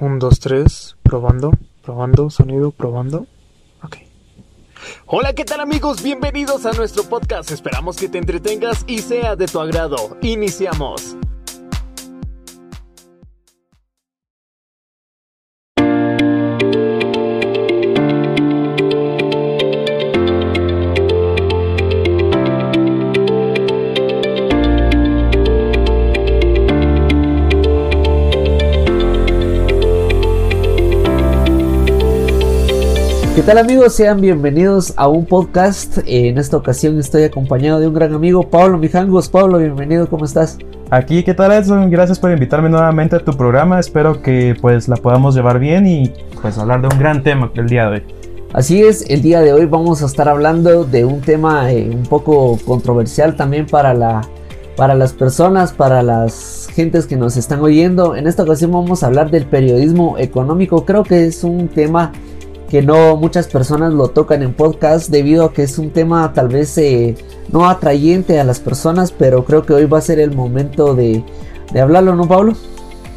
Un, dos, tres, probando, probando, sonido, probando. Ok. Hola, ¿qué tal amigos? Bienvenidos a nuestro podcast. Esperamos que te entretengas y sea de tu agrado. Iniciamos. ¿Qué tal amigos? Sean bienvenidos a un podcast. En esta ocasión estoy acompañado de un gran amigo, Pablo Mijangos. Pablo, bienvenido, ¿cómo estás? Aquí, ¿qué tal Edson? Gracias por invitarme nuevamente a tu programa. Espero que pues la podamos llevar bien y pues hablar de un gran tema el día de hoy. Así es, el día de hoy vamos a estar hablando de un tema eh, un poco controversial también para, la, para las personas, para las gentes que nos están oyendo. En esta ocasión vamos a hablar del periodismo económico. Creo que es un tema que no muchas personas lo tocan en podcast debido a que es un tema tal vez eh, no atrayente a las personas, pero creo que hoy va a ser el momento de, de hablarlo, ¿no, Pablo?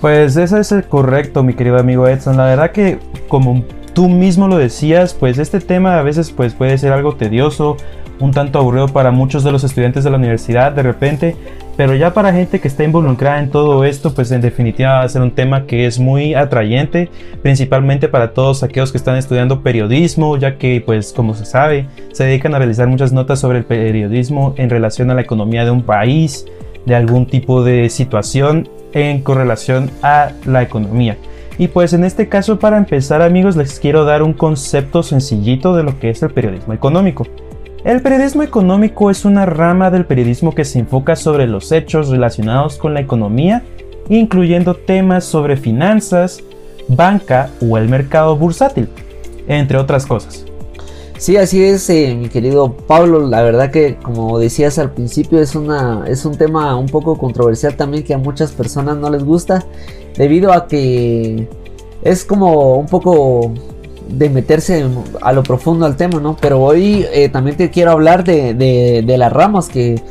Pues eso es correcto, mi querido amigo Edson. La verdad que como tú mismo lo decías, pues este tema a veces pues puede ser algo tedioso, un tanto aburrido para muchos de los estudiantes de la universidad de repente, pero ya para gente que está involucrada en todo esto, pues en definitiva va a ser un tema que es muy atrayente, principalmente para todos aquellos que están estudiando periodismo, ya que pues como se sabe, se dedican a realizar muchas notas sobre el periodismo en relación a la economía de un país, de algún tipo de situación en correlación a la economía. Y pues en este caso para empezar amigos les quiero dar un concepto sencillito de lo que es el periodismo económico. El periodismo económico es una rama del periodismo que se enfoca sobre los hechos relacionados con la economía, incluyendo temas sobre finanzas, banca o el mercado bursátil, entre otras cosas. Sí, así es, eh, mi querido Pablo. La verdad que, como decías al principio, es, una, es un tema un poco controversial también que a muchas personas no les gusta, debido a que es como un poco de meterse a lo profundo al tema, ¿no? Pero hoy eh, también te quiero hablar de, las ramas que,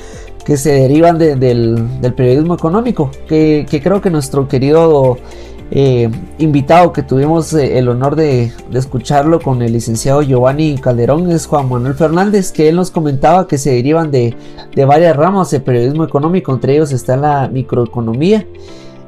se derivan del, periodismo económico, que, creo que nuestro querido eh, invitado que tuvimos eh, el honor de, escucharlo con el licenciado Giovanni Calderón es Juan Manuel Fernández, que él nos comentaba que se derivan de, de varias ramas del periodismo económico, entre ellos está la microeconomía.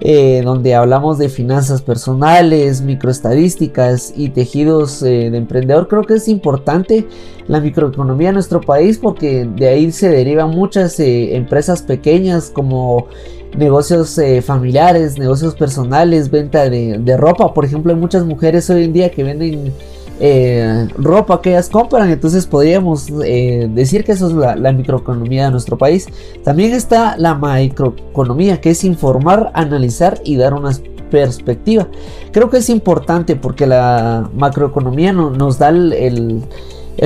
Eh, donde hablamos de finanzas personales, microestadísticas y tejidos eh, de emprendedor. Creo que es importante la microeconomía en nuestro país porque de ahí se derivan muchas eh, empresas pequeñas como negocios familiares, negocios personales, venta de, de ropa. Por ejemplo, hay muchas mujeres hoy en día que venden eh, ropa que ellas compran. Entonces podríamos eh, decir que eso es la, microeconomía de nuestro país. También está la microeconomía, que es informar, analizar y dar una perspectiva. Creo que es importante porque la macroeconomía nos da el,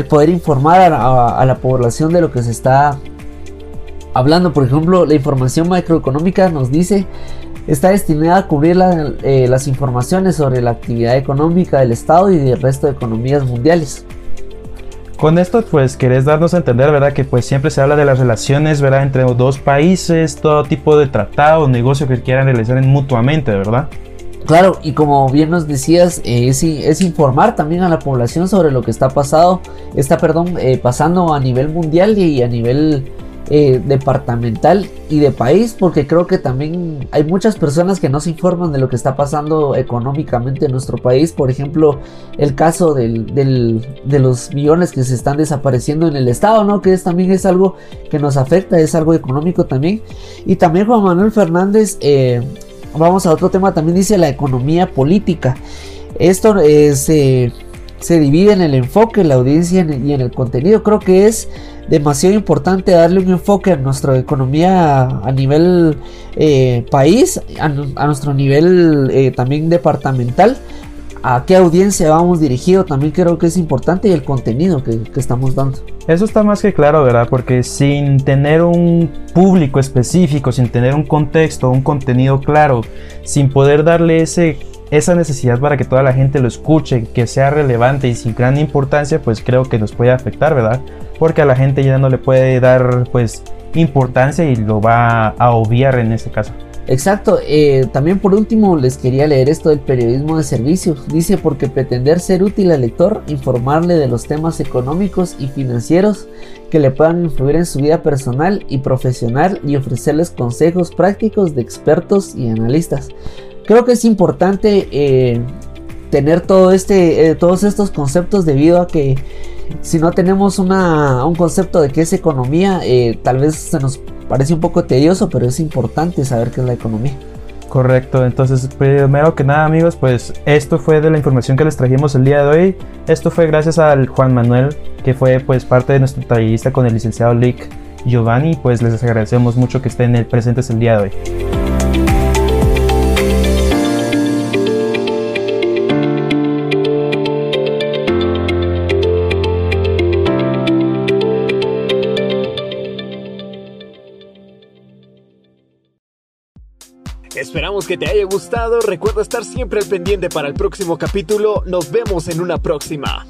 poder informar a la población de lo que se está hablando. Por ejemplo, la información macroeconómica nos dice está destinada a cubrir eh, las informaciones sobre la actividad económica del Estado y del resto de economías mundiales. Con esto pues querés darnos a entender, ¿verdad? Que pues siempre se habla de las relaciones, ¿verdad? Entre dos países, todo tipo de tratado o negocio que quieran realizar mutuamente, ¿verdad? Claro, y como bien nos decías, eh, es, informar también a la población sobre lo que está pasado, está, perdón, eh, pasando a nivel mundial y a nivel eh, departamental y de país, porque creo que también hay muchas personas que no se informan de lo que está pasando económicamente en nuestro país. Por ejemplo, el caso de los millones que se están desapareciendo en el Estado, ¿no? Que es, también es algo que nos afecta, es algo económico también. Y también Juan Manuel Fernández, eh, vamos a otro tema, también dice la economía política. Esto es, eh, se divide en el enfoque, la audiencia y en el contenido. Creo que es demasiado importante darle un enfoque a nuestra economía a nivel eh, país, a, nuestro nivel eh, también departamental, a qué audiencia vamos dirigido, también creo que es importante y el contenido que, que, estamos dando. Eso está más que claro, ¿verdad? Porque sin tener un público específico, sin tener un contexto, un contenido claro, sin poder darle ese esa necesidad para que toda la gente lo escuche, que sea relevante y sin gran importancia, pues creo que nos puede afectar, ¿verdad? Porque a la gente ya no le puede dar pues importancia y lo va a obviar en este caso. Exacto, eh, también por último les quería leer esto del periodismo de servicio. Dice porque pretender ser útil al lector, informarle de los temas económicos y financieros que le puedan influir en su vida personal y profesional y ofrecerles consejos prácticos de expertos y analistas. Creo que es importante eh, tener todo este, eh, todos estos conceptos debido a que si no tenemos una, un concepto de qué es economía, tal vez se nos Parece un poco tedioso, pero es importante saber qué es la economía. Correcto, entonces primero que nada amigos, pues esto fue de la información que les trajimos el día de hoy. Esto fue gracias al Juan Manuel, que fue pues parte de nuestro tallerista con el licenciado Lick Giovanni, pues les agradecemos mucho que estén presentes el día de hoy. Esperamos que te haya gustado. Recuerda estar siempre al pendiente para el próximo capítulo. Nos vemos en una próxima.